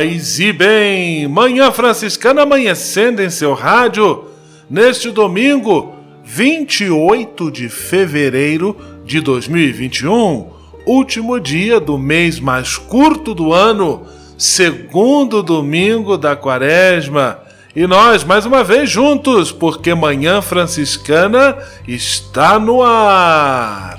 Paz e bem, Manhã Franciscana amanhecendo em seu rádio, neste domingo, 28 de fevereiro de 2021, último dia do mês mais curto do ano, segundo domingo da quaresma. E nós, mais uma vez, juntos, porque Manhã Franciscana está no ar.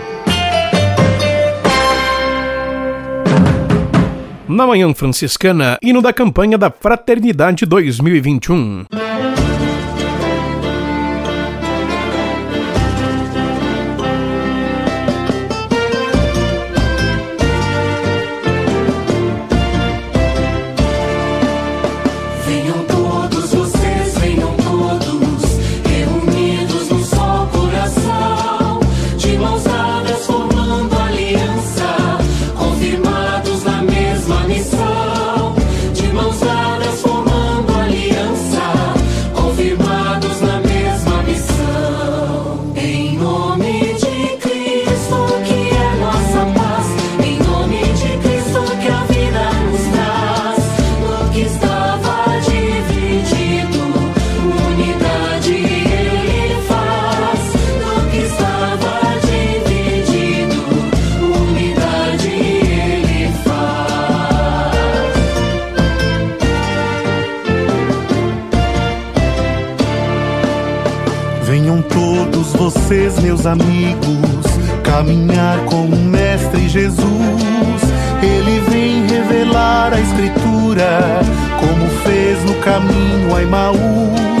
Na Manhã Franciscana, hino da campanha da Fraternidade 2021. Caminhar com o Mestre Jesus. Ele vem revelar a Escritura, como fez no caminho a Emaús.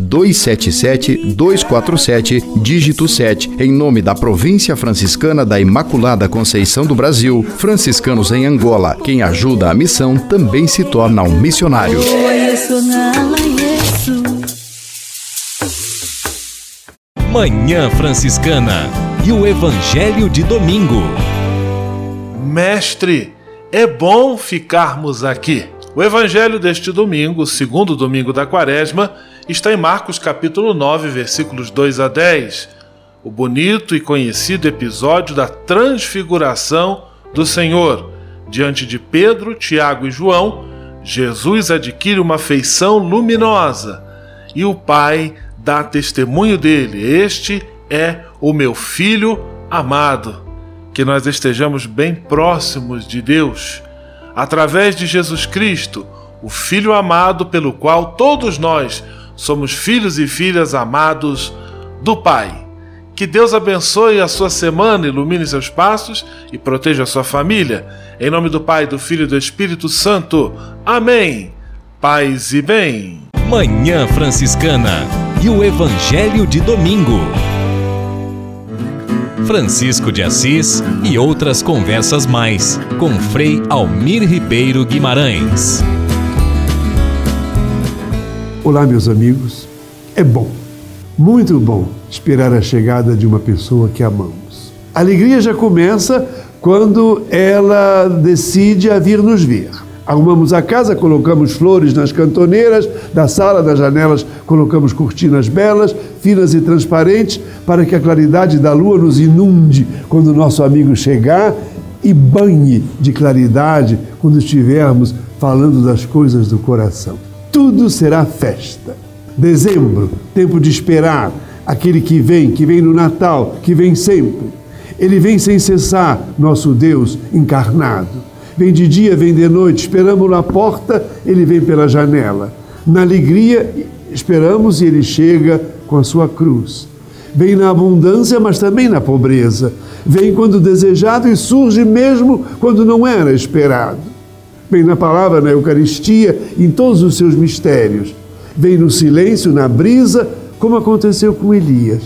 277-247, dígito 7, em nome da Província Franciscana da Imaculada Conceição do Brasil, franciscanos em Angola. Quem ajuda a missão também se torna um missionário. Manhã Franciscana e o Evangelho de Domingo. Mestre, é bom ficarmos aqui. O evangelho deste domingo, segundo domingo da quaresma, está em Marcos capítulo 9, versículos 2 a 10. O bonito e conhecido episódio da transfiguração do Senhor. Diante de Pedro, Tiago e João, Jesus adquire uma feição luminosa e o Pai dá testemunho dele: Este é o meu filho amado. Que nós estejamos bem próximos de Deus, através de Jesus Cristo, o Filho amado, pelo qual todos nós somos filhos e filhas amados do Pai. Que Deus abençoe a sua semana, ilumine seus passos e proteja a sua família. Em nome do Pai, do Filho e do Espírito Santo. Amém. Paz e bem. Manhã Franciscana e o Evangelho de Domingo. Francisco de Assis e outras conversas mais com Frei Almir Ribeiro Guimarães. Olá, meus amigos. É bom, muito bom, esperar a chegada de uma pessoa que amamos. A alegria já começa quando ela decide a vir nos ver. Arrumamos a casa, colocamos flores nas cantoneiras, da sala, das janelas, colocamos cortinas belas, finas e transparentes, para que a claridade da lua nos inunde quando o nosso amigo chegar e banhe de claridade quando estivermos falando das coisas do coração. Tudo será festa. Dezembro, tempo de esperar, aquele que vem, que vem no Natal, que vem sempre. Ele vem sem cessar, nosso Deus encarnado. Vem de dia, vem de noite, esperamos na porta, ele vem pela janela. Na alegria, esperamos e ele chega com a sua cruz. Vem na abundância, mas também na pobreza. Vem quando desejado e surge mesmo quando não era esperado. Vem na palavra, na Eucaristia, em todos os seus mistérios. Vem no silêncio, na brisa, como aconteceu com Elias.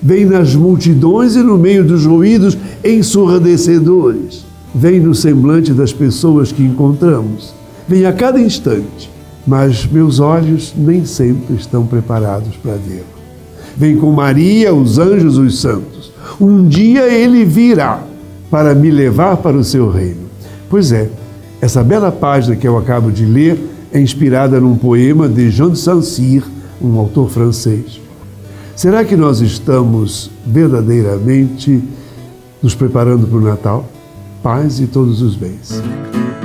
Vem nas multidões e no meio dos ruídos ensurdecedores vem no semblante das pessoas que encontramos, vem a cada instante, mas meus olhos nem sempre estão preparados para vê-lo. Vem com Maria, os anjos, os santos. Um dia ele virá para me levar para o seu reino. Pois é, essa bela página que eu acabo de ler é inspirada num poema de Jean de Saint-Cyr, um autor francês. Será que nós estamos verdadeiramente nos preparando para o Natal? paz e todos os bens.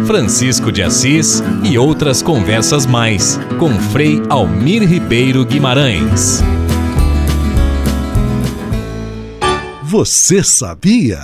Francisco de Assis e outras conversas mais com Frei Almir Ribeiro Guimarães. Você sabia?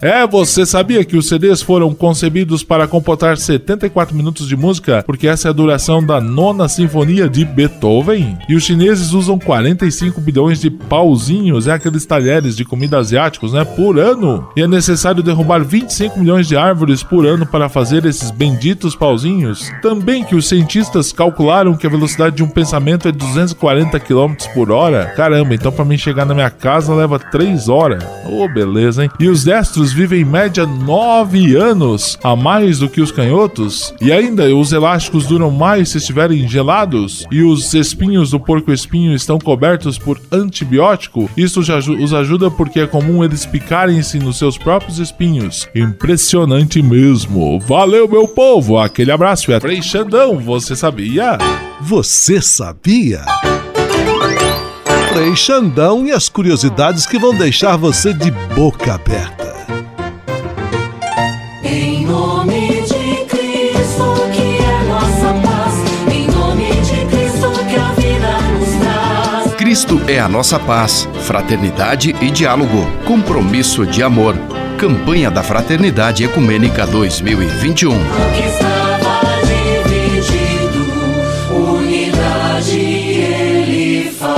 É, você sabia que os CDs foram concebidos para comportar 74 minutos de música, porque essa é a duração da nona sinfonia de Beethoven? E os chineses usam 45 bilhões de pauzinhos, é aqueles talheres de comida asiáticos, né, por ano. E é necessário derrubar 25 milhões de árvores por ano para fazer esses benditos pauzinhos. Também que os cientistas calcularam que a velocidade de um pensamento é 240 km por hora. Caramba, então para mim chegar na minha casa leva 3 horas. Ô, oh, beleza, hein? E os destros vivem em média 9 anos a mais do que os canhotos. E ainda os elásticos duram mais se estiverem gelados. E os espinhos do porco-espinho estão cobertos por antibiótico. Isso já os ajuda porque é comum eles picarem-se nos seus próprios espinhos. Impressionante mesmo. Valeu, meu povo. Aquele abraço. É Frei Xandão. Você sabia? Você sabia? Frei Xandão e as curiosidades que vão deixar você de boca aberta. Cristo é a nossa paz, fraternidade e diálogo, compromisso de amor. Campanha da Fraternidade Ecumênica 2021. O que estava dividido, unidade ele faz.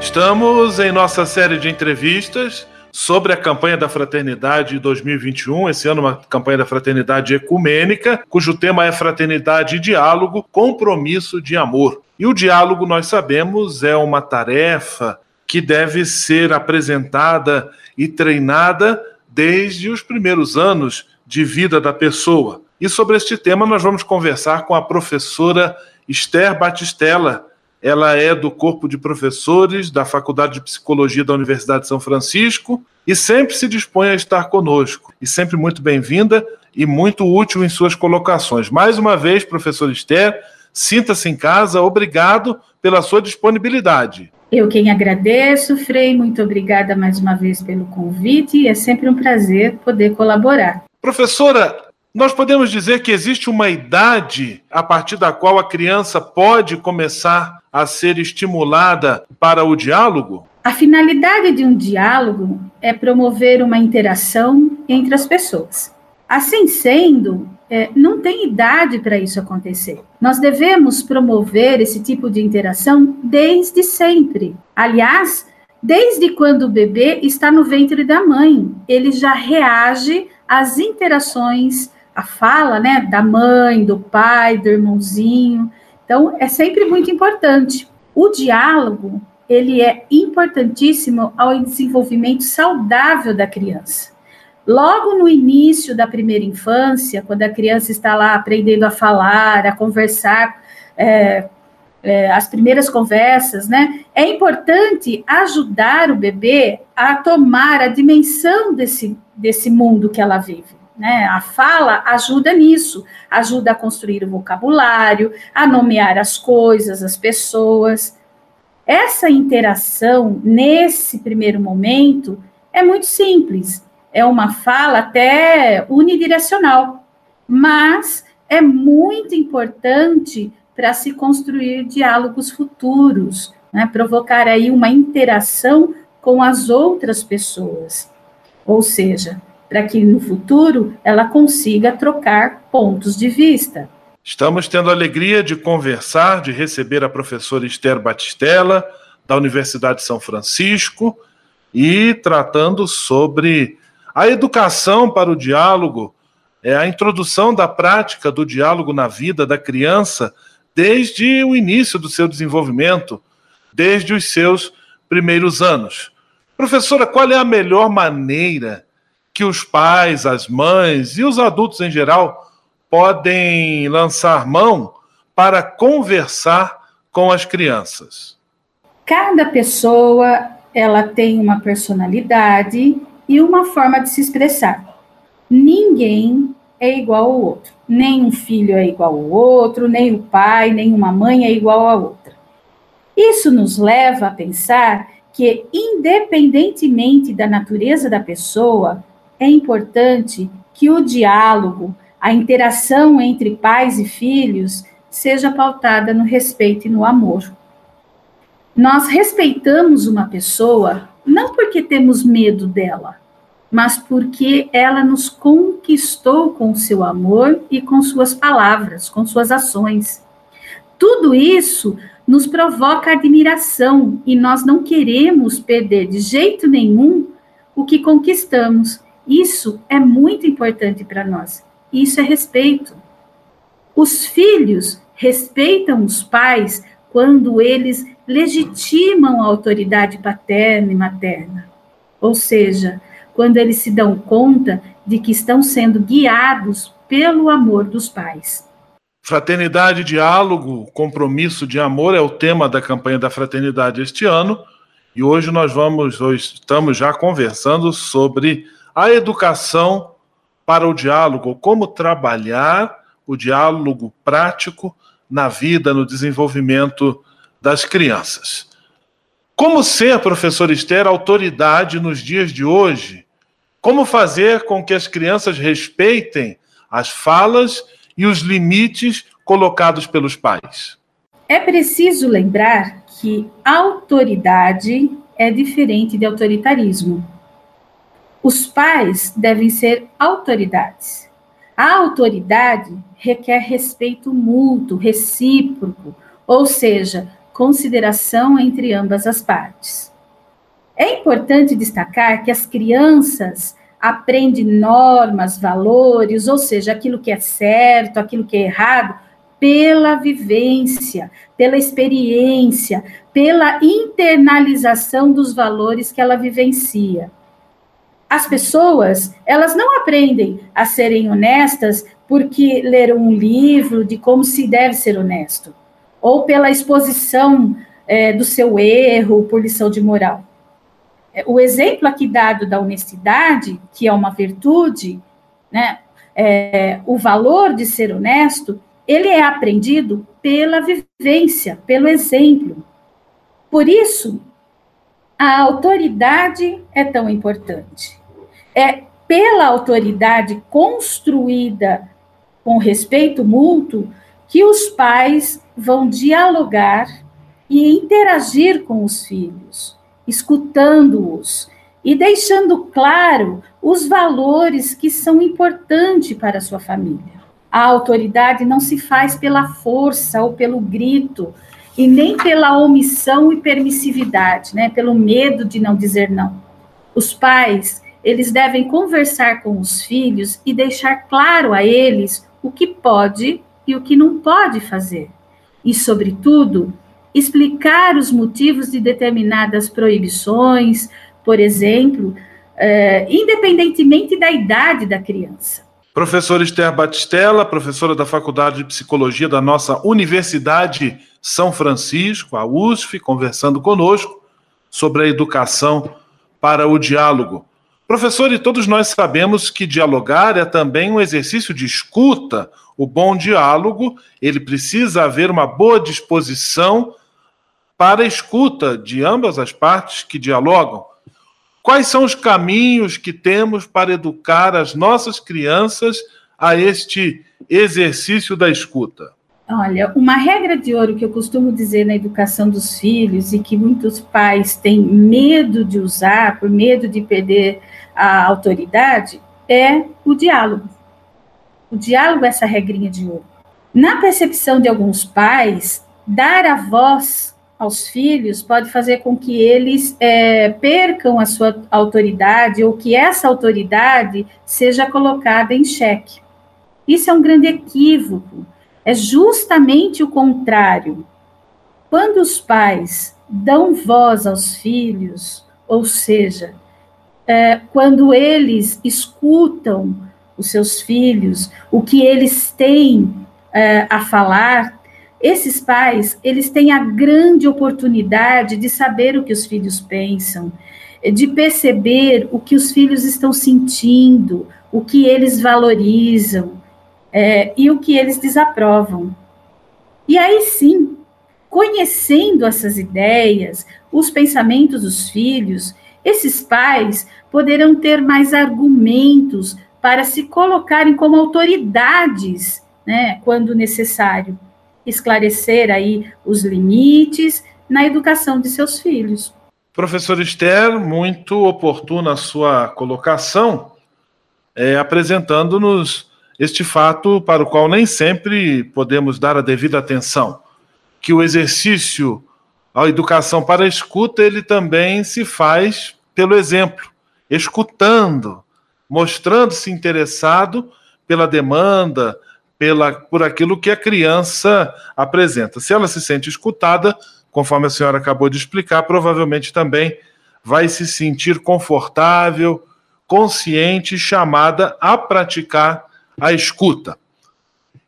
Estamos em nossa série de entrevistas sobre a campanha da Fraternidade 2021, esse ano uma campanha da Fraternidade Ecumênica, cujo tema é Fraternidade e Diálogo, Compromisso de Amor. E o diálogo, nós sabemos, é uma tarefa que deve ser apresentada e treinada desde os primeiros anos de vida da pessoa. E sobre este tema nós vamos conversar com a professora Esther Batistella, ela é do corpo de professores da Faculdade de Psicologia da Universidade de São Francisco e sempre se dispõe a estar conosco. E sempre muito bem-vinda e muito útil em suas colocações. Mais uma vez, professor Esther, sinta-se em casa. Obrigado pela sua disponibilidade. Eu quem agradeço, Frei, muito obrigada mais uma vez pelo convite. É sempre um prazer poder colaborar. Professora, nós podemos dizer que existe uma idade a partir da qual a criança pode começar a ser estimulada para o diálogo? A finalidade de um diálogo é promover uma interação entre as pessoas. Assim sendo, é, não tem idade para isso acontecer. Nós devemos promover esse tipo de interação desde sempre. Aliás, desde quando o bebê está no ventre da mãe, ele já reage às interações, à fala, né, da mãe, do pai, do irmãozinho. Então, é sempre muito importante. O diálogo, ele é importantíssimo ao desenvolvimento saudável da criança. Logo no início da primeira infância, quando a criança está lá aprendendo a falar, a conversar, é, é, as primeiras conversas, né? É importante ajudar o bebê a tomar a dimensão desse, desse mundo que ela vive. Né? A fala ajuda nisso, ajuda a construir o vocabulário, a nomear as coisas, as pessoas. Essa interação, nesse primeiro momento, é muito simples. É uma fala até unidirecional, mas é muito importante para se construir diálogos futuros, né? provocar aí uma interação com as outras pessoas. Ou seja, para que no futuro ela consiga trocar pontos de vista. Estamos tendo a alegria de conversar, de receber a professora Esther Batistella, da Universidade de São Francisco, e tratando sobre a educação para o diálogo, é a introdução da prática do diálogo na vida da criança desde o início do seu desenvolvimento, desde os seus primeiros anos. Professora, qual é a melhor maneira que os pais, as mães e os adultos em geral podem lançar mão para conversar com as crianças? Cada pessoa ela tem uma personalidade e uma forma de se expressar. ninguém é igual ao outro. Nem um filho é igual ao outro, nem o pai, nem uma mãe é igual a outra. Isso nos leva a pensar que, independentemente da natureza da pessoa, é importante que o diálogo, a interação entre pais e filhos, seja pautada no respeito e no amor. Nós respeitamos uma pessoa não porque temos medo dela, mas porque ela nos conquistou com seu amor e com suas palavras, com suas ações. Tudo isso nos provoca admiração e nós não queremos perder de jeito nenhum o que conquistamos. Isso é muito importante para nós. Isso é respeito. Os filhos respeitam os pais quando eles legitimam a autoridade paterna e materna. Ou seja, quando eles se dão conta de que estão sendo guiados pelo amor dos pais. Fraternidade, diálogo, compromisso de amor é o tema da campanha da fraternidade este ano. E hoje nós vamos, hoje estamos já conversando sobre a educação para o diálogo, como trabalhar o diálogo prático na vida, no desenvolvimento das crianças. Como ser, professor Esther, autoridade nos dias de hoje? Como fazer com que as crianças respeitem as falas e os limites colocados pelos pais? É preciso lembrar que autoridade é diferente de autoritarismo. Os pais devem ser autoridades. A autoridade requer respeito mútuo, recíproco, ou seja, consideração entre ambas as partes. É importante destacar que as crianças aprende normas, valores, ou seja, aquilo que é certo, aquilo que é errado, pela vivência, pela experiência, pela internalização dos valores que ela vivencia. As pessoas, elas não aprendem a serem honestas porque leram um livro de como se deve ser honesto, ou pela exposição é, do seu erro por lição de moral. É, o exemplo aqui dado da honestidade, que é uma virtude, né, é, o valor de ser honesto, ele é aprendido pela vivência, pelo exemplo. Por isso, a autoridade é tão importante. É pela autoridade construída com respeito mútuo que os pais vão dialogar e interagir com os filhos escutando-os e deixando claro os valores que são importantes para a sua família. A autoridade não se faz pela força ou pelo grito, e nem pela omissão e permissividade, né, pelo medo de não dizer não. Os pais, eles devem conversar com os filhos e deixar claro a eles o que pode e o que não pode fazer. E, sobretudo, explicar os motivos de determinadas proibições, por exemplo, é, independentemente da idade da criança. Professora Esther Batistella, professora da Faculdade de Psicologia da nossa Universidade São Francisco, a USF, conversando conosco sobre a educação para o diálogo. Professor, e todos nós sabemos que dialogar é também um exercício de escuta. O bom diálogo, ele precisa haver uma boa disposição para a escuta de ambas as partes que dialogam. Quais são os caminhos que temos para educar as nossas crianças a este exercício da escuta? Olha, uma regra de ouro que eu costumo dizer na educação dos filhos e que muitos pais têm medo de usar, por medo de perder a autoridade, é o diálogo. O diálogo é essa regrinha de ouro. Na percepção de alguns pais, dar a voz aos filhos pode fazer com que eles é, percam a sua autoridade ou que essa autoridade seja colocada em xeque. Isso é um grande equívoco. É justamente o contrário. Quando os pais dão voz aos filhos, ou seja, é, quando eles escutam os seus filhos, o que eles têm é, a falar, esses pais, eles têm a grande oportunidade de saber o que os filhos pensam, de perceber o que os filhos estão sentindo, o que eles valorizam é, e o que eles desaprovam. E aí sim, conhecendo essas ideias, os pensamentos dos filhos, esses pais poderão ter mais argumentos para se colocarem como autoridades, né, quando necessário, esclarecer aí os limites na educação de seus filhos. Professor Esther, muito oportuna a sua colocação, é, apresentando-nos este fato para o qual nem sempre podemos dar a devida atenção, que o exercício, a educação para a escuta, ele também se faz pelo exemplo, escutando, mostrando-se interessado pela demanda, pela, por aquilo que a criança apresenta. Se ela se sente escutada, conforme a senhora acabou de explicar, provavelmente também vai se sentir confortável, consciente, chamada a praticar a escuta.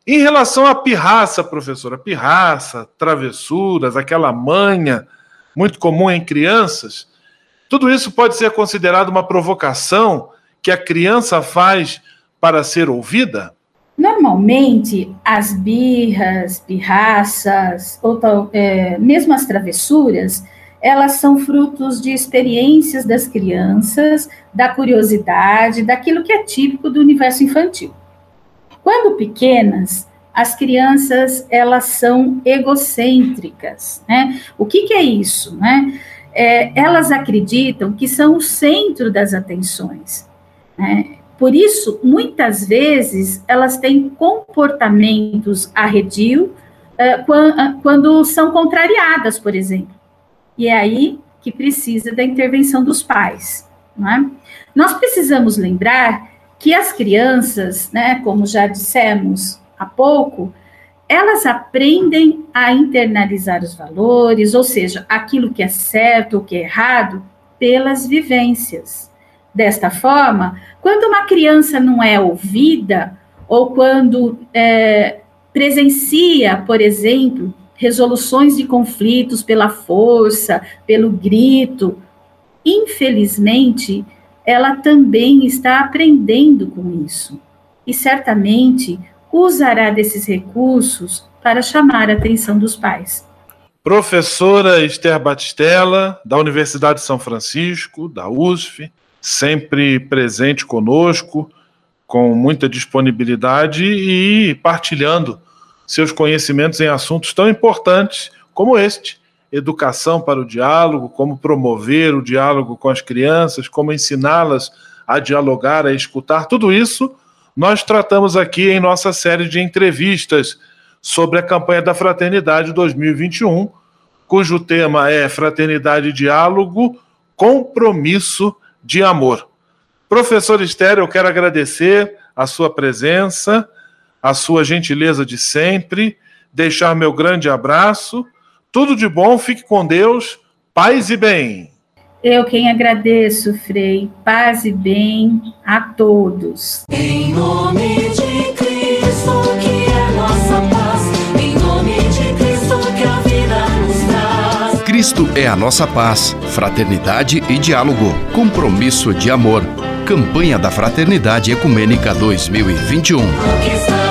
Em relação à pirraça, professora, pirraça, travessuras, aquela manha muito comum em crianças, tudo isso pode ser considerado uma provocação que a criança faz para ser ouvida? Normalmente, as birras, pirraças, ou é, mesmo as travessuras, elas são frutos de experiências das crianças, da curiosidade, daquilo que é típico do universo infantil. Quando pequenas, as crianças elas são egocêntricas, né? O que, que é isso, né? É, elas acreditam que são o centro das atenções. Né? Por isso, muitas vezes, elas têm comportamentos arredio uh, quando são contrariadas, por exemplo. E é aí que precisa da intervenção dos pais. É? Nós precisamos lembrar que as crianças, né, como já dissemos há pouco, elas aprendem a internalizar os valores, ou seja, aquilo que é certo ou que é errado, pelas vivências. Desta forma, quando uma criança não é ouvida, ou quando é, presencia, por exemplo, resoluções de conflitos pela força, pelo grito, infelizmente, ela também está aprendendo com isso. E certamente usará desses recursos para chamar a atenção dos pais. Professora Esther Batistella, da Universidade de São Francisco, da USF, sempre presente conosco, com muita disponibilidade e partilhando seus conhecimentos em assuntos tão importantes como este: educação para o diálogo, como promover o diálogo com as crianças, como ensiná-las a dialogar, a escutar, tudo isso nós tratamos aqui em nossa série de entrevistas sobre a campanha da Fraternidade 2021, cujo tema é Fraternidade e Diálogo, Compromisso de amor. Professor Estéreo, eu quero agradecer a sua presença, a sua gentileza de sempre, deixar meu grande abraço. Tudo de bom, fique com Deus, paz e bem. Eu quem agradeço, Frei, paz e bem a todos. Em nome de Cristo, que é nossa paz, em nome de Cristo, que a vida nos traz. Cristo é a nossa paz, fraternidade e diálogo, compromisso de amor. Campanha da Fraternidade Ecumênica 2021.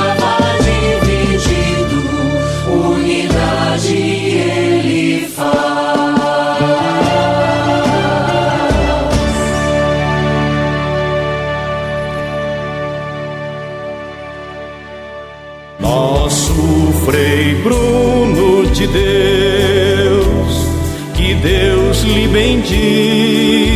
Bruno de Deus, que Deus lhe bendiga.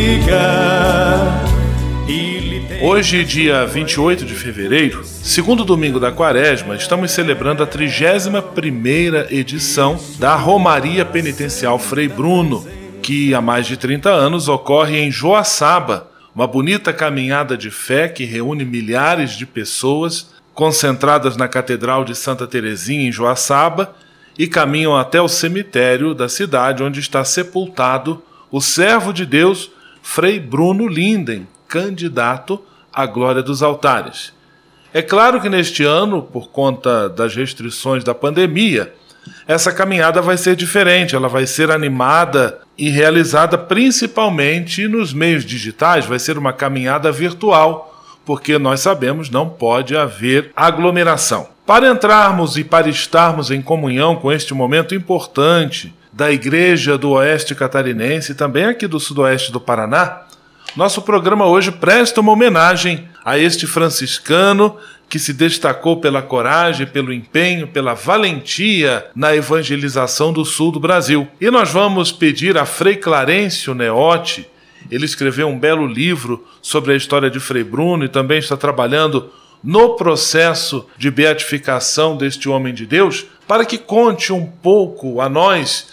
Hoje, dia 28 de fevereiro, segundo domingo da quaresma, estamos celebrando a 31ª edição da Romaria Penitencial Frei Bruno, que há mais de 30 anos ocorre em Joaçaba, uma bonita caminhada de fé que reúne milhares de pessoas concentradas na Catedral de Santa Teresinha em Joaçaba e caminham até o cemitério da cidade onde está sepultado o servo de Deus Frei Bruno Linden, candidato à glória dos altares. É claro que neste ano, por conta das restrições da pandemia, essa caminhada vai ser diferente, ela vai ser animada e realizada principalmente nos meios digitais, vai ser uma caminhada virtual, porque nós sabemos não pode haver aglomeração. Para entrarmos e para estarmos em comunhão com este momento importante da Igreja do Oeste Catarinense e também aqui do Sudoeste do Paraná, nosso programa hoje presta uma homenagem a este franciscano que se destacou pela coragem, pelo empenho, pela valentia na evangelização do sul do Brasil. E nós vamos pedir a Frei Clarencio Neotti, ele escreveu um belo livro sobre a história de Frei Bruno e também está trabalhando no processo de beatificação deste homem de Deus, para que conte um pouco a nós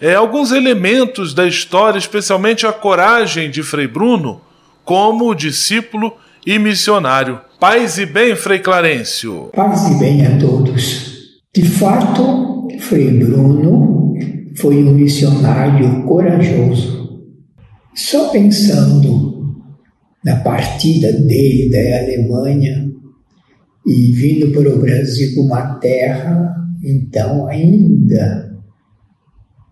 é, alguns elementos da história, especialmente a coragem de Frei Bruno como discípulo e missionário. Paz e bem, Frei Clarencio. Paz e bem a todos. De fato, Frei Bruno foi um missionário corajoso. Só pensando na partida dele da Alemanha e vindo para o Brasil, uma terra, então, ainda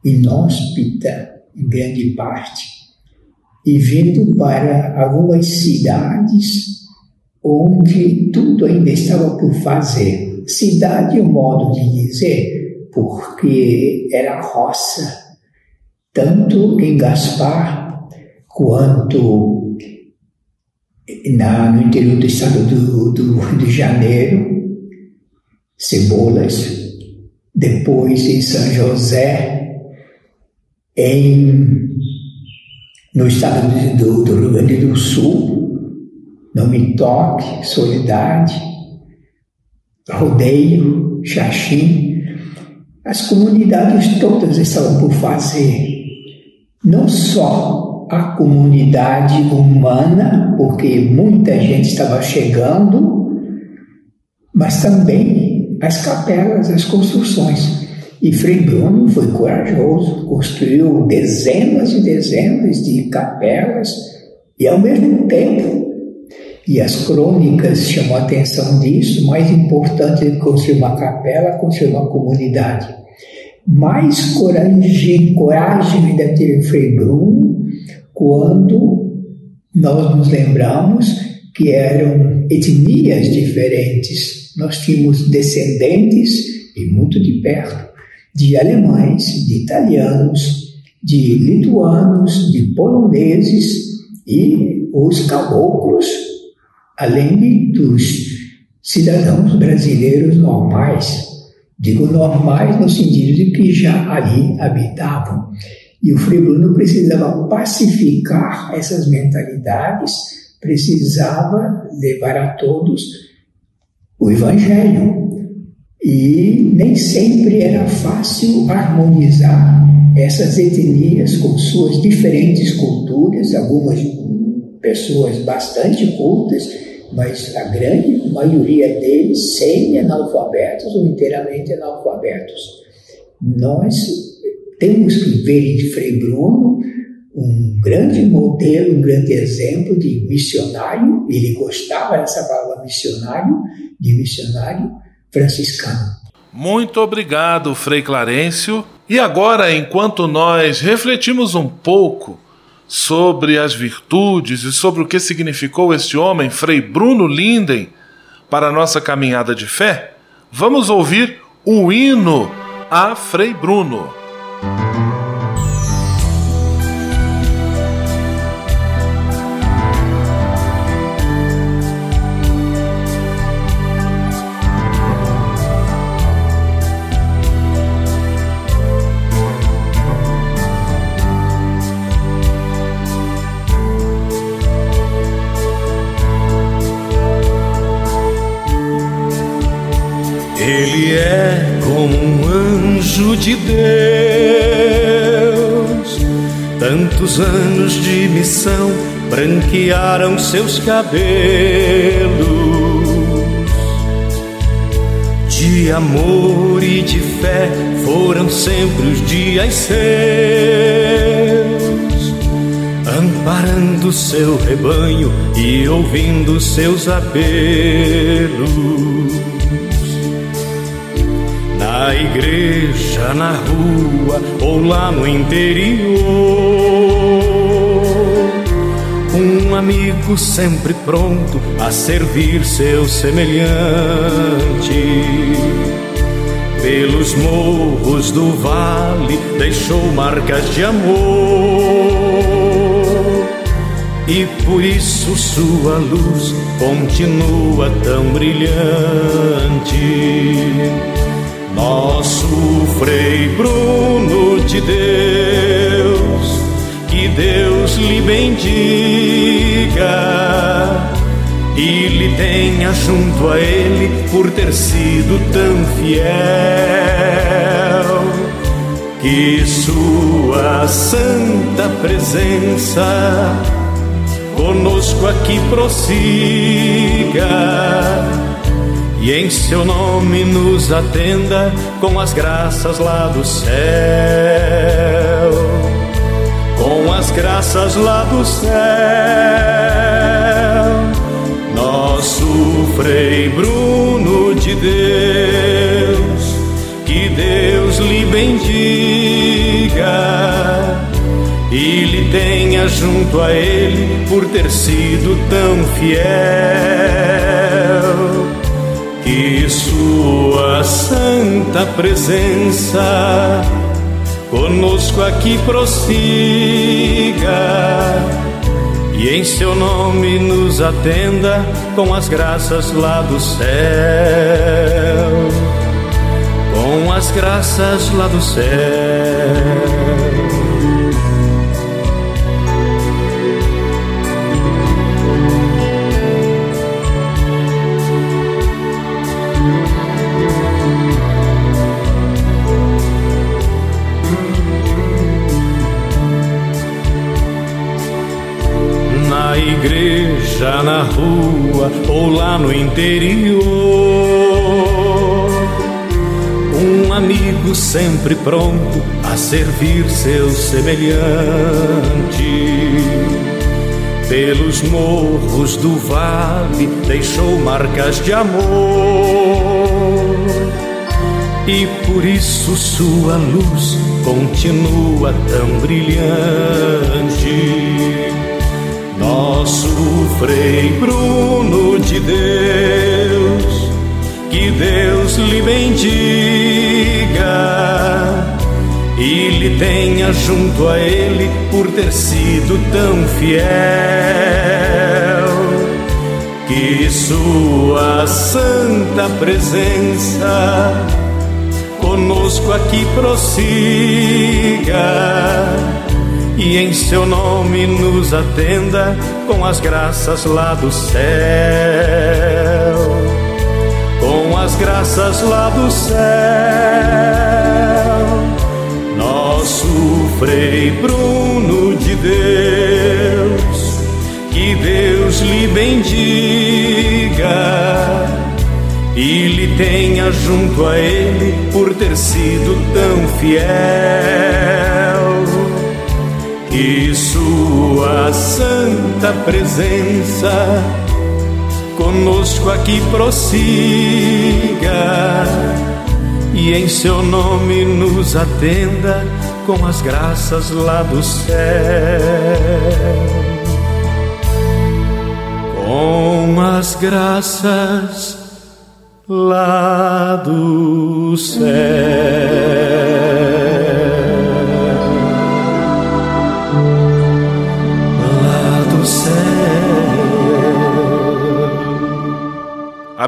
inóspita em grande parte, e vindo para algumas cidades onde tudo ainda estava por fazer. Cidade é um modo de dizer, porque era roça, tanto em Gaspar quanto na, no interior do estado do, do Rio de Janeiro, Cebolas, depois em São José, em, no estado do, do Rio Grande do Sul, Nome Toque, Soledade, Rodeio, Xaxim, as comunidades todas estavam por fazer, não só a comunidade humana, porque muita gente estava chegando, mas também as capelas, as construções. E Frei Bruno foi corajoso, construiu dezenas e dezenas de capelas e ao mesmo tempo, e as crônicas chamam a atenção disso, mais importante do que construir uma capela, construir uma comunidade. Mais coragem, coragem ainda teve Frei Bruno quando nós nos lembramos que eram etnias diferentes. Nós tínhamos descendentes, e muito de perto, de alemães, de italianos, de lituanos, de poloneses e os caboclos, além dos cidadãos brasileiros normais. Digo normais no sentido de que já ali habitavam. E o Frei Bruno precisava pacificar essas mentalidades, precisava levar a todos o Evangelho, e nem sempre era fácil harmonizar essas etnias com suas diferentes culturas, algumas pessoas bastante cultas, mas a grande maioria deles semi-analfabetos ou inteiramente analfabetos. Nós temos que ver em Frei Bruno um grande modelo, um grande exemplo de missionário, ele gostava dessa palavra missionário, de missionário, franciscano. Muito obrigado, Frei Clarencio. E agora, enquanto nós refletimos um pouco sobre as virtudes e sobre o que significou este homem, Frei Bruno Linden, para a nossa caminhada de fé, vamos ouvir o hino a Frei Bruno. De Deus, tantos anos de missão branquearam seus cabelos. De amor e de fé foram sempre os dias seus, amparando seu rebanho e ouvindo seus apelos. Igreja, na rua ou lá no interior. Um amigo sempre pronto a servir seu semelhante. Pelos morros do vale deixou marcas de amor e por isso sua luz continua tão brilhante. Nosso Frei Bruno de Deus, que Deus lhe bendiga e lhe tenha junto a ele por ter sido tão fiel. Que sua santa presença conosco aqui prossiga e em seu nome nos atenda com as graças lá do céu. Com as graças lá do céu, nosso Frei Bruno de Deus, que Deus lhe bendiga e lhe tenha junto a ele por ter sido tão fiel. Que sua santa presença conosco aqui prossiga e em seu nome nos atenda com as graças lá do céu. Com as graças lá do céu. Igreja, na rua ou lá no interior. Um amigo sempre pronto a servir seu semelhante. Pelos morros do vale deixou marcas de amor. E por isso sua luz continua tão brilhante nosso Frei Bruno de Deus, que Deus lhe bendiga e lhe tenha junto a ele por ter sido tão fiel. Que sua santa presença conosco aqui prossiga e em seu nome nos atenda com as graças lá do céu. Com as graças lá do céu, nosso Frei Bruno de Deus, que Deus lhe bendiga e lhe tenha junto a ele por ter sido tão fiel sua santa presença conosco aqui prossiga e em seu nome nos atenda com as graças lá do céu. Com as graças lá do céu.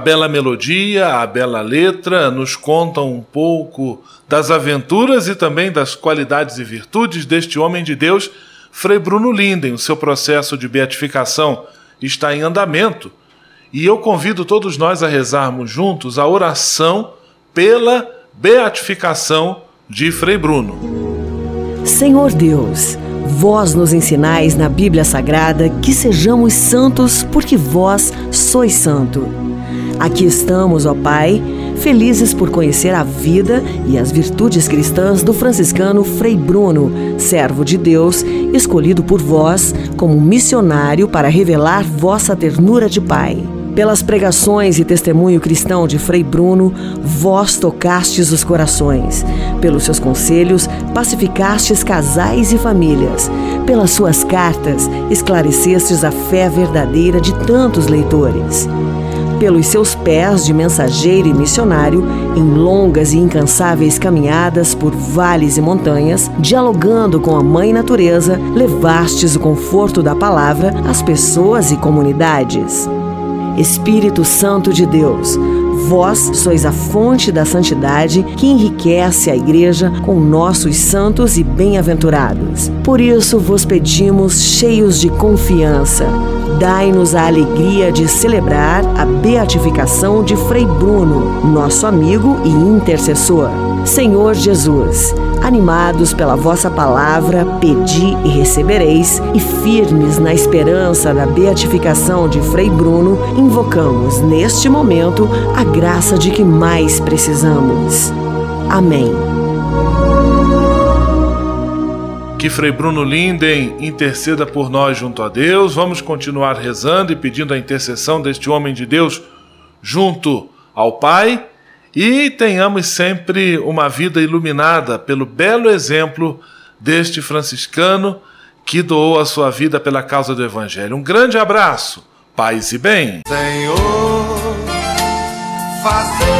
Bela melodia, a bela letra nos contam um pouco das aventuras e também das qualidades e virtudes deste homem de Deus, Frei Bruno Linden. O seu processo de beatificação está em andamento e eu convido todos nós a rezarmos juntos a oração pela beatificação de Frei Bruno. Senhor Deus, vós nos ensinais na Bíblia Sagrada que sejamos santos porque vós sois santo. Aqui estamos, ó Pai, felizes por conhecer a vida e as virtudes cristãs do franciscano Frei Bruno, servo de Deus, escolhido por vós como missionário para revelar vossa ternura de Pai. Pelas pregações e testemunho cristão de Frei Bruno, vós tocastes os corações. Pelos seus conselhos, pacificastes casais e famílias. Pelas suas cartas, esclarecestes a fé verdadeira de tantos leitores pelos seus pés de mensageiro e missionário, em longas e incansáveis caminhadas por vales e montanhas, dialogando com a Mãe Natureza, levastes o conforto da palavra às pessoas e comunidades. Espírito Santo de Deus, vós sois a fonte da santidade que enriquece a Igreja com nossos santos e bem-aventurados. Por isso vos pedimos, cheios de confiança, dai-nos a alegria de celebrar a beatificação de Frei Bruno, nosso amigo e intercessor. Senhor Jesus, animados pela vossa palavra, pedi e recebereis, e firmes na esperança da beatificação de Frei Bruno, invocamos neste momento a graça de que mais precisamos. Amém. Que Frei Bruno Linden interceda por nós junto a Deus. Vamos continuar rezando e pedindo a intercessão deste homem de Deus junto ao Pai e tenhamos sempre uma vida iluminada pelo belo exemplo deste franciscano que doou a sua vida pela causa do Evangelho. Um grande abraço, paz e bem. Senhor, fazei-me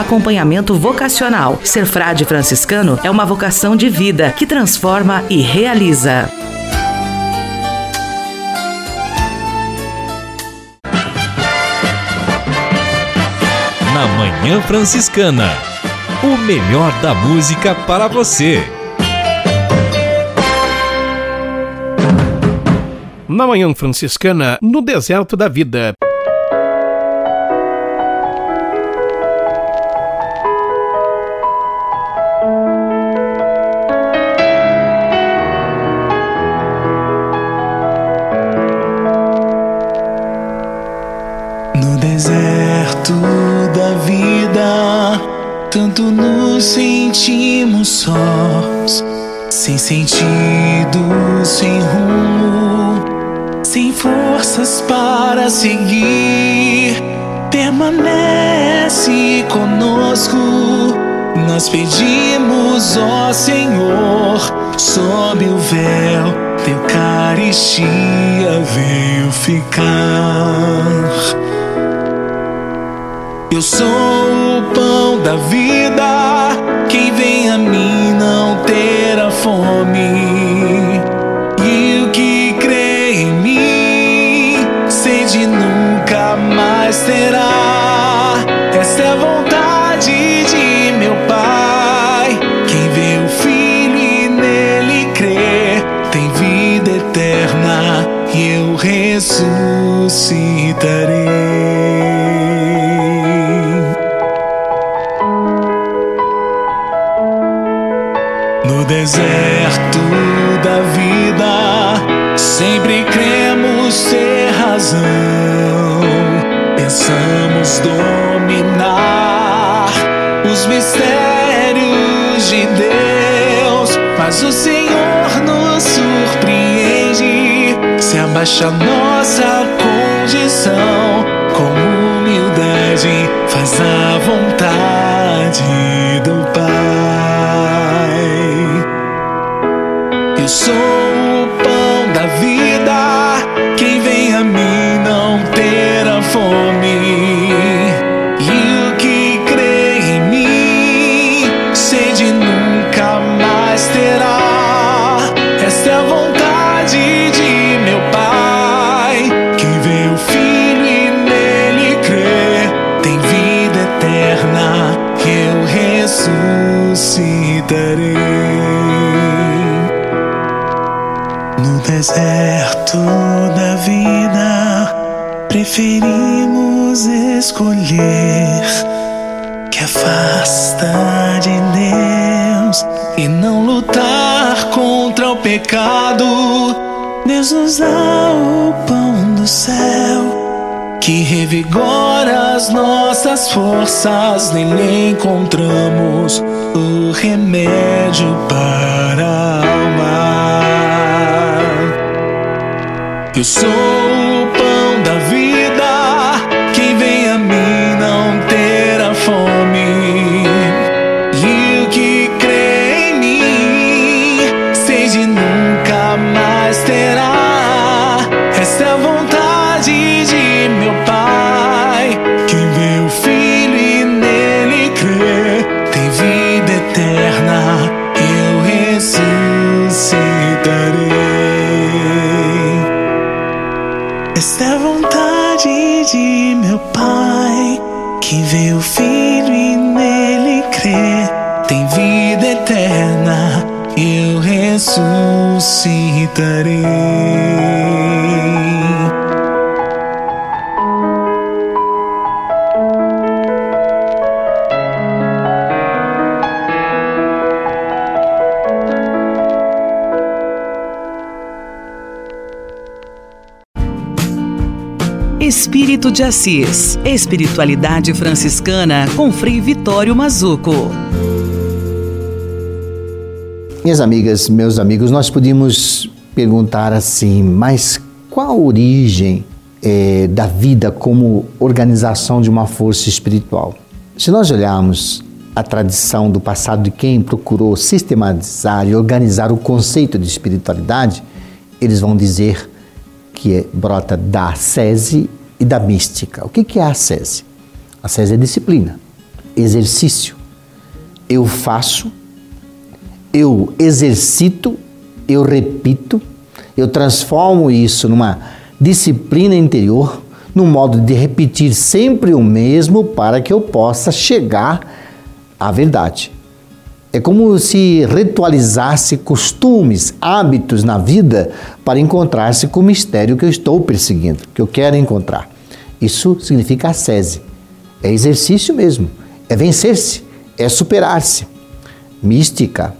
acompanhamento vocacional. Ser frade franciscano é uma vocação de vida que transforma e realiza. Na Manhã Franciscana. O melhor da música para você. Na Manhã Franciscana, no deserto da vida. Sem sentido, sem rumo, sem forças para seguir. Permanece conosco, nós pedimos, ó Senhor, sob o véu da Eucaristia veio ficar. Eu sou o pão da vida, quem vem a mim não terá fome. E o que crê em mim, sede nunca mais terá. Esta é a vontade de meu Pai. Quem vê o Filho e nele crê, tem vida eterna e eu ressuscitarei. Pensamos dominar os mistérios de Deus, mas o Senhor nos surpreende. Se abaixa nossa condição com humildade, faz a vontade preferimos escolher que afasta de Deus e não lutar contra o pecado. Deus nos dá o pão do céu que revigora as nossas forças. Nele encontramos o remédio para a alma. Eu sou ressuscitarei. Espírito de Assis. Espiritualidade franciscana com Frei Vitório Mazuco. Minhas amigas, meus amigos, nós podíamos perguntar assim, mas qual a origem eh, da vida como organização de uma força espiritual? Se nós olharmos a tradição do passado de quem procurou sistematizar e organizar o conceito de espiritualidade, eles vão dizer que é- brota da ascese e da mística. O que que é a ascese? A ascese é disciplina, exercício. Eu faço, eu exercito, eu repito, eu transformo isso numa disciplina interior, num modo de repetir sempre o mesmo para que eu possa chegar à verdade. É como se ritualizasse costumes, hábitos na vida para encontrar-se com o mistério que eu estou perseguindo, que eu quero encontrar. Isso significa ascese. É exercício mesmo, é vencer-se, é superar-se. Mística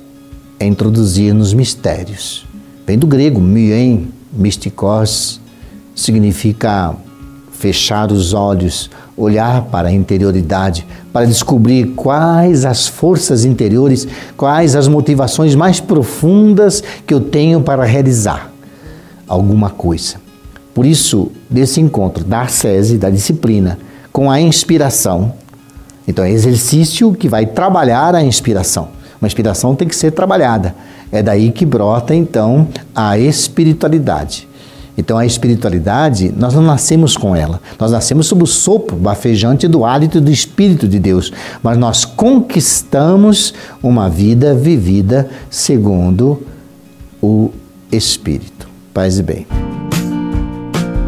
é introduzir nos mistérios. Vem do grego, mien, mystikos, significa fechar os olhos, olhar para a interioridade, para descobrir quais as forças interiores, quais as motivações mais profundas que eu tenho para realizar alguma coisa. Por isso, desse encontro da ascese, da disciplina, com a inspiração, então é exercício que vai trabalhar a inspiração. Uma inspiração tem que ser trabalhada. É daí que brota então a espiritualidade. Então a espiritualidade, nós não nascemos com ela. Nós nascemos sob o sopro bafejante do hálito do Espírito de Deus. Mas nós conquistamos uma vida vivida segundo o Espírito. Paz e bem.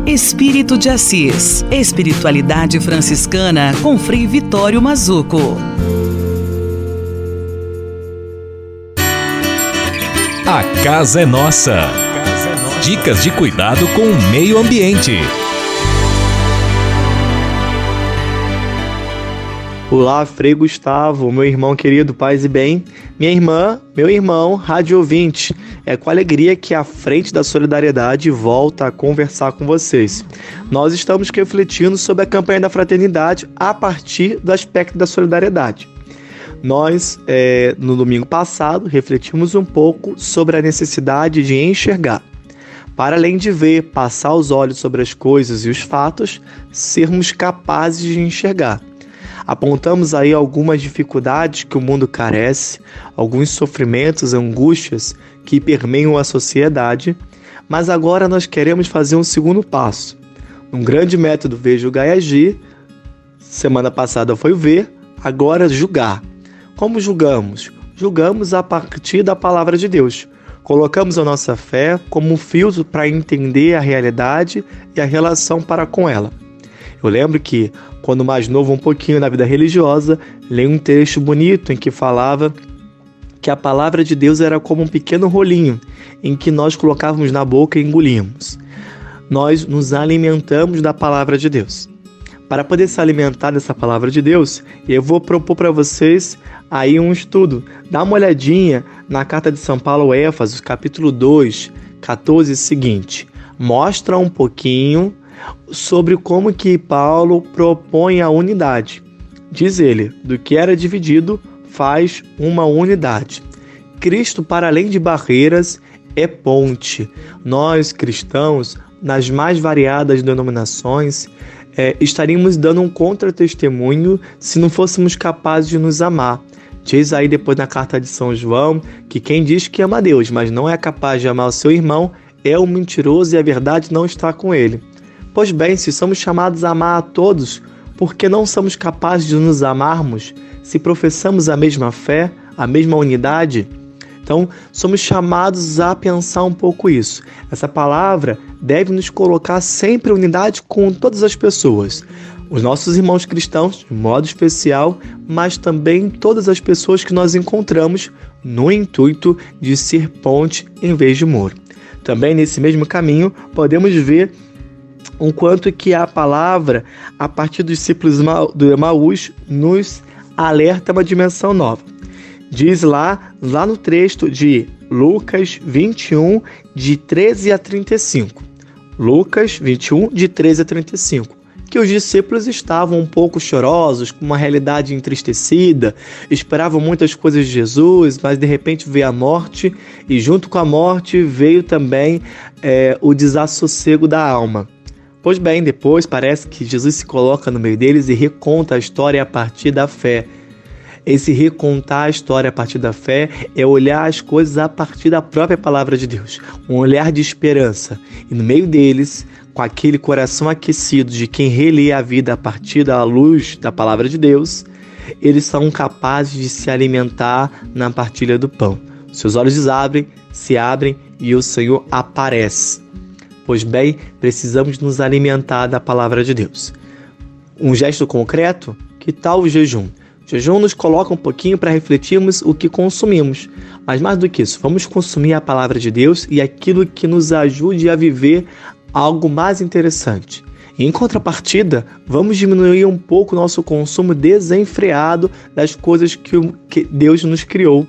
Espírito de Assis. Espiritualidade franciscana com Frei Vitório Mazuco. A casa é nossa. Dicas de cuidado com o meio ambiente. Olá, Frei Gustavo, meu irmão querido, paz e bem. Minha irmã, meu irmão, rádio ouvinte. É com alegria que a Frente da Solidariedade volta a conversar com vocês. Nós estamos refletindo sobre a campanha da fraternidade a partir do aspecto da solidariedade. Nós, é, no domingo passado, refletimos um pouco sobre a necessidade de enxergar. Para além de ver, passar os olhos sobre as coisas e os fatos, sermos capazes de enxergar. Apontamos aí algumas dificuldades que o mundo carece, alguns sofrimentos, angústias que permeiam a sociedade, mas agora nós queremos fazer um segundo passo. Um grande método ver, julgar e agir. Semana passada foi ver, agora julgar. Como julgamos? Julgamos a partir da palavra de Deus. Colocamos a nossa fé como um filtro para entender a realidade e a relação para com ela. Eu lembro que, quando mais novo um pouquinho na vida religiosa, li um texto bonito em que falava que a palavra de Deus era como um pequeno rolinho em que nós colocávamos na boca e engolíamos. Nós nos alimentamos da palavra de Deus. Para poder se alimentar dessa palavra de Deus, eu vou propor para vocês aí um estudo. Dá uma olhadinha na carta de São Paulo ao Éfeso, capítulo 2, 14 seguinte. Mostra um pouquinho sobre como que Paulo propõe a unidade. Diz ele, do que era dividido, faz uma unidade. Cristo, para além de barreiras, é ponte. Nós, cristãos, nas mais variadas denominações, é, estaríamos dando um contra-testemunho se não fôssemos capazes de nos amar. Diz aí depois na carta de São João que quem diz que ama Deus, mas não é capaz de amar o seu irmão, é um mentiroso e a verdade não está com ele. Pois bem, se somos chamados a amar a todos, por que não somos capazes de nos amarmos se professamos a mesma fé, a mesma unidade? Então, somos chamados a pensar um pouco isso. Essa palavra deve nos colocar sempre em unidade com todas as pessoas. Os nossos irmãos cristãos, de modo especial, mas também todas as pessoas que nós encontramos no intuito de ser ponte em vez de muro. Também nesse mesmo caminho, podemos ver um quanto que a palavra, a partir dos discípulos do Emaús, nos alerta uma dimensão nova. Diz lá, lá no trecho de Lucas 21, de 13 a 35. Lucas 21, de 13 a 35. Que os discípulos estavam um pouco chorosos, com uma realidade entristecida, esperavam muitas coisas de Jesus, mas de repente veio a morte, e junto com a morte veio também é, o desassossego da alma. Pois bem, depois parece que Jesus se coloca no meio deles e reconta a história a partir da fé. Esse recontar a história a partir da fé é olhar as coisas a partir da própria palavra de Deus, um olhar de esperança. E no meio deles, com aquele coração aquecido de quem relê a vida a partir da luz da palavra de Deus, eles são capazes de se alimentar na partilha do pão. Seus olhos se abrem, se abrem e o Senhor aparece. Pois bem, precisamos nos alimentar da palavra de Deus. Um gesto concreto? Que tal o jejum? Jejum nos coloca um pouquinho para refletirmos o que consumimos. Mas mais do que isso, vamos consumir a palavra de Deus e aquilo que nos ajude a viver algo mais interessante. Em contrapartida, vamos diminuir um pouco nosso consumo desenfreado das coisas que Deus nos criou.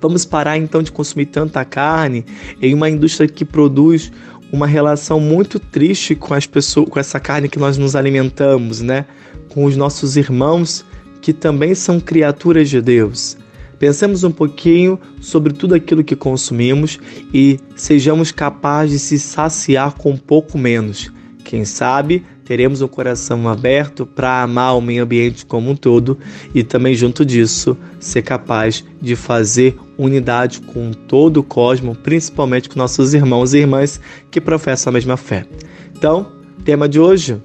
Vamos parar então de consumir tanta carne em uma indústria que produz uma relação muito triste com as pessoas, com essa carne que nós nos alimentamos, né? Com os nossos irmãos que também são criaturas de Deus. Pensemos um pouquinho sobre tudo aquilo que consumimos e sejamos capazes de se saciar com pouco menos. Quem sabe teremos um coração aberto para amar o meio ambiente como um todo e também, junto disso, ser capaz de fazer unidade com todo o cosmos, principalmente com nossos irmãos e irmãs que professam a mesma fé. Então, tema de hoje: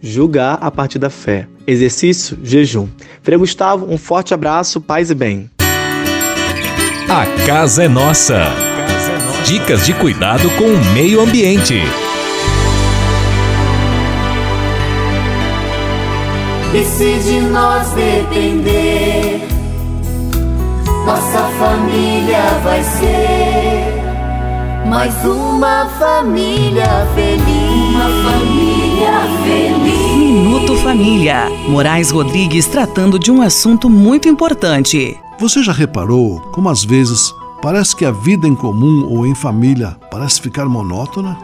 julgar a partir da fé. Exercício, jejum. Frei Gustavo, um forte abraço, paz e bem. A casa é nossa. Dicas de cuidado com o meio ambiente. E se de nós depender, nossa família vai ser mais uma família feliz. Uma família feliz. Minuto Família. Moraes Rodrigues tratando de um assunto muito importante. Você já reparou como às vezes parece que a vida em comum ou em família parece ficar monótona?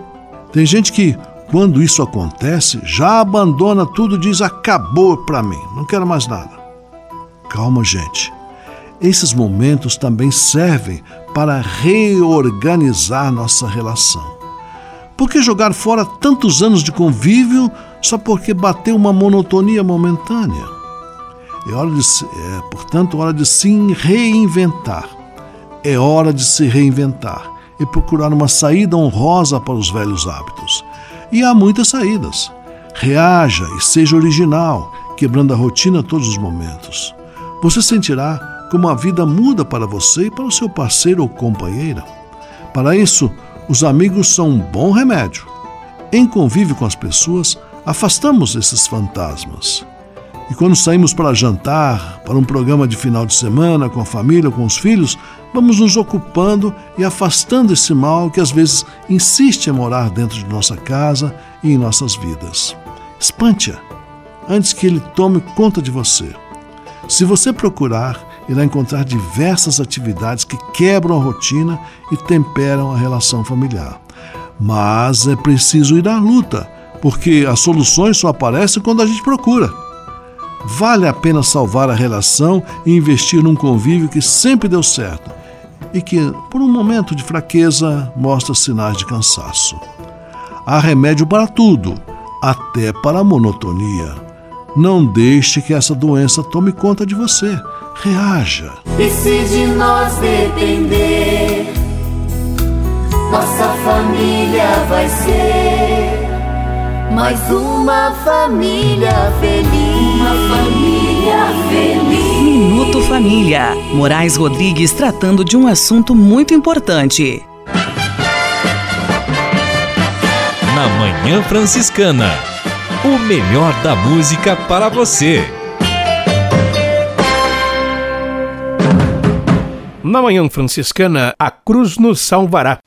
Tem gente que, quando isso acontece, já abandona tudo e diz: acabou pra mim, não quero mais nada. Calma, gente. Esses momentos também servem para reorganizar nossa relação. Por que jogar fora tantos anos de convívio só porque bateu uma monotonia momentânea? É hora de, é, portanto, hora de se reinventar. É hora de se reinventar e procurar uma saída honrosa para os velhos hábitos. E há muitas saídas. Reaja e seja original, quebrando a rotina a todos os momentos. Você sentirá como a vida muda para você e para o seu parceiro ou companheira. Para isso, os amigos são um bom remédio. Em convívio com as pessoas, afastamos esses fantasmas. E quando saímos para jantar, para um programa de final de semana, com a família, com os filhos, vamos nos ocupando e afastando esse mal que às vezes insiste em morar dentro de nossa casa e em nossas vidas. Espante-a, antes que ele tome conta de você. Se você procurar, irá encontrar diversas atividades que quebram a rotina e temperam a relação familiar. Mas é preciso ir à luta, porque as soluções só aparecem quando a gente procura. Vale a pena salvar a relação e investir num convívio que sempre deu certo e que, por um momento de fraqueza, mostra sinais de cansaço. Há remédio para tudo, até para a monotonia. Não deixe que essa doença tome conta de você. Reaja. E se de nós depender, nossa família vai ser mais uma família feliz. Uma família feliz. Minuto Família. Moraes Rodrigues tratando de um assunto muito importante. Na Manhã Franciscana. O melhor da música para você. Na Manhã Franciscana, a cruz nos salvará.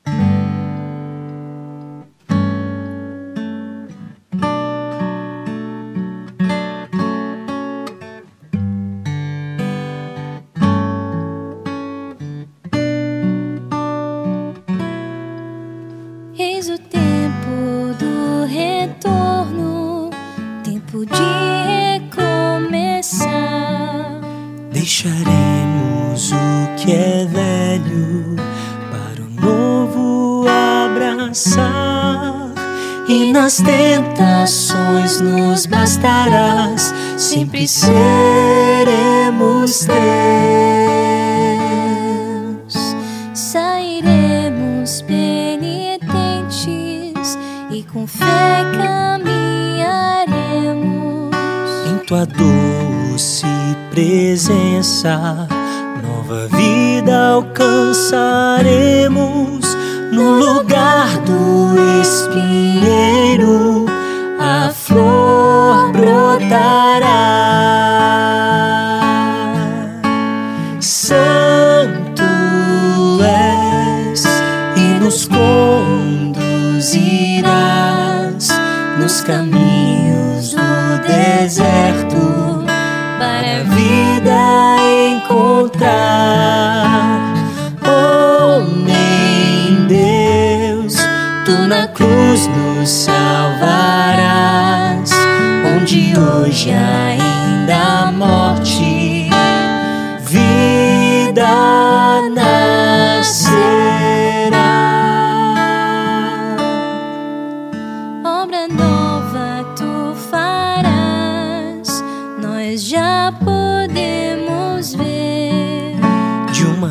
Deixaremos o que é velho para o novo abraçar. E nas tentações nos bastarás, sempre seremos teus. Sairemos penitentes e com fé caminharemos. Em tua doce presença, nova vida alcançaremos. No lugar do espinheiro, a flor brotará.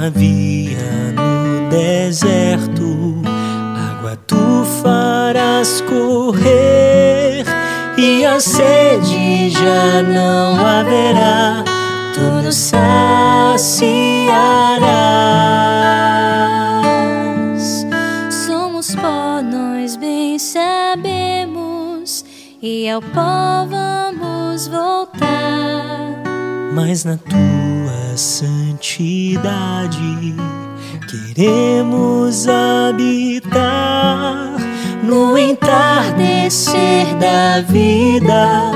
De uma via no deserto, água tu farás correr e a sede já não haverá, tu nos saciarás. Somos pó, nós bem sabemos, e ao pó vamos voltar. Mas na tua santidade queremos habitar no entardecer da vida,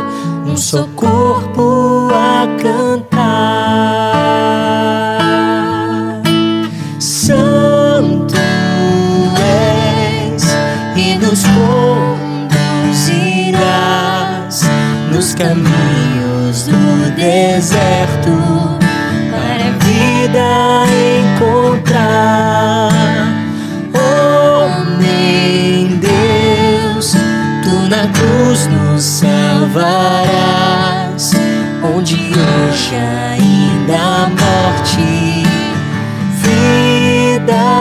um só corpo a cantar. Santo és e nos conduzirás nos caminhos deserto para a vida encontrar. Homem Deus, tu na cruz nos salvarás, onde hoje ainda a morte, vida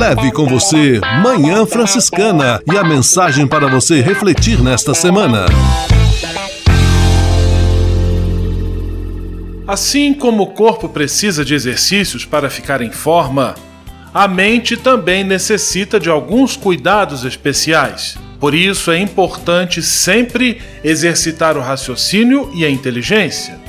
Leve com você Manhã Franciscana e a mensagem para você refletir nesta semana. Assim como o corpo precisa de exercícios para ficar em forma, a mente também necessita de alguns cuidados especiais. Por isso é importante sempre exercitar o raciocínio e a inteligência.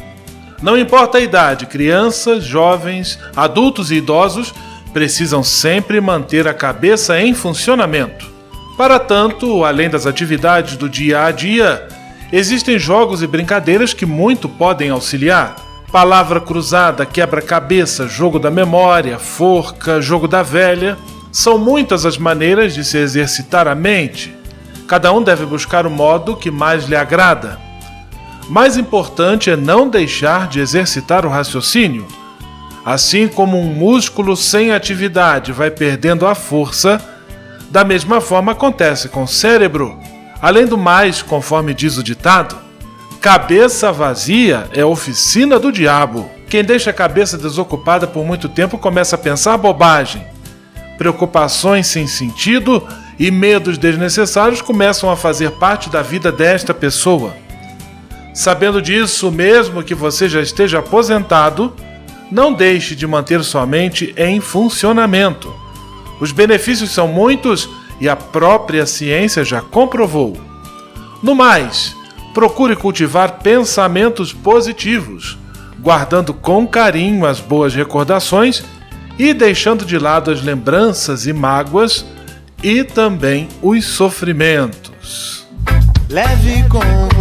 Não importa a idade, crianças, jovens, adultos e idosos precisam sempre manter a cabeça em funcionamento. Para tanto, além das atividades do dia a dia, existem jogos e brincadeiras que muito podem auxiliar. Palavra cruzada, quebra-cabeça, jogo da memória, forca, jogo da velha. São muitas as maneiras de se exercitar a mente. Cada um deve buscar o modo que mais lhe agrada. Mais importante é não deixar de exercitar o raciocínio. Assim como um músculo sem atividade vai perdendo a força, da mesma forma acontece com o cérebro. Além do mais, conforme diz o ditado, cabeça vazia é oficina do diabo. Quem deixa a cabeça desocupada por muito tempo começa a pensar bobagem. Preocupações sem sentido e medos desnecessários começam a fazer parte da vida desta pessoa. Sabendo disso, mesmo que você já esteja aposentado, não deixe de manter sua mente em funcionamento. Os benefícios são muitos e a própria ciência já comprovou. No mais, procure cultivar pensamentos positivos, guardando com carinho as boas recordações e deixando de lado as lembranças e mágoas e também os sofrimentos. Leve com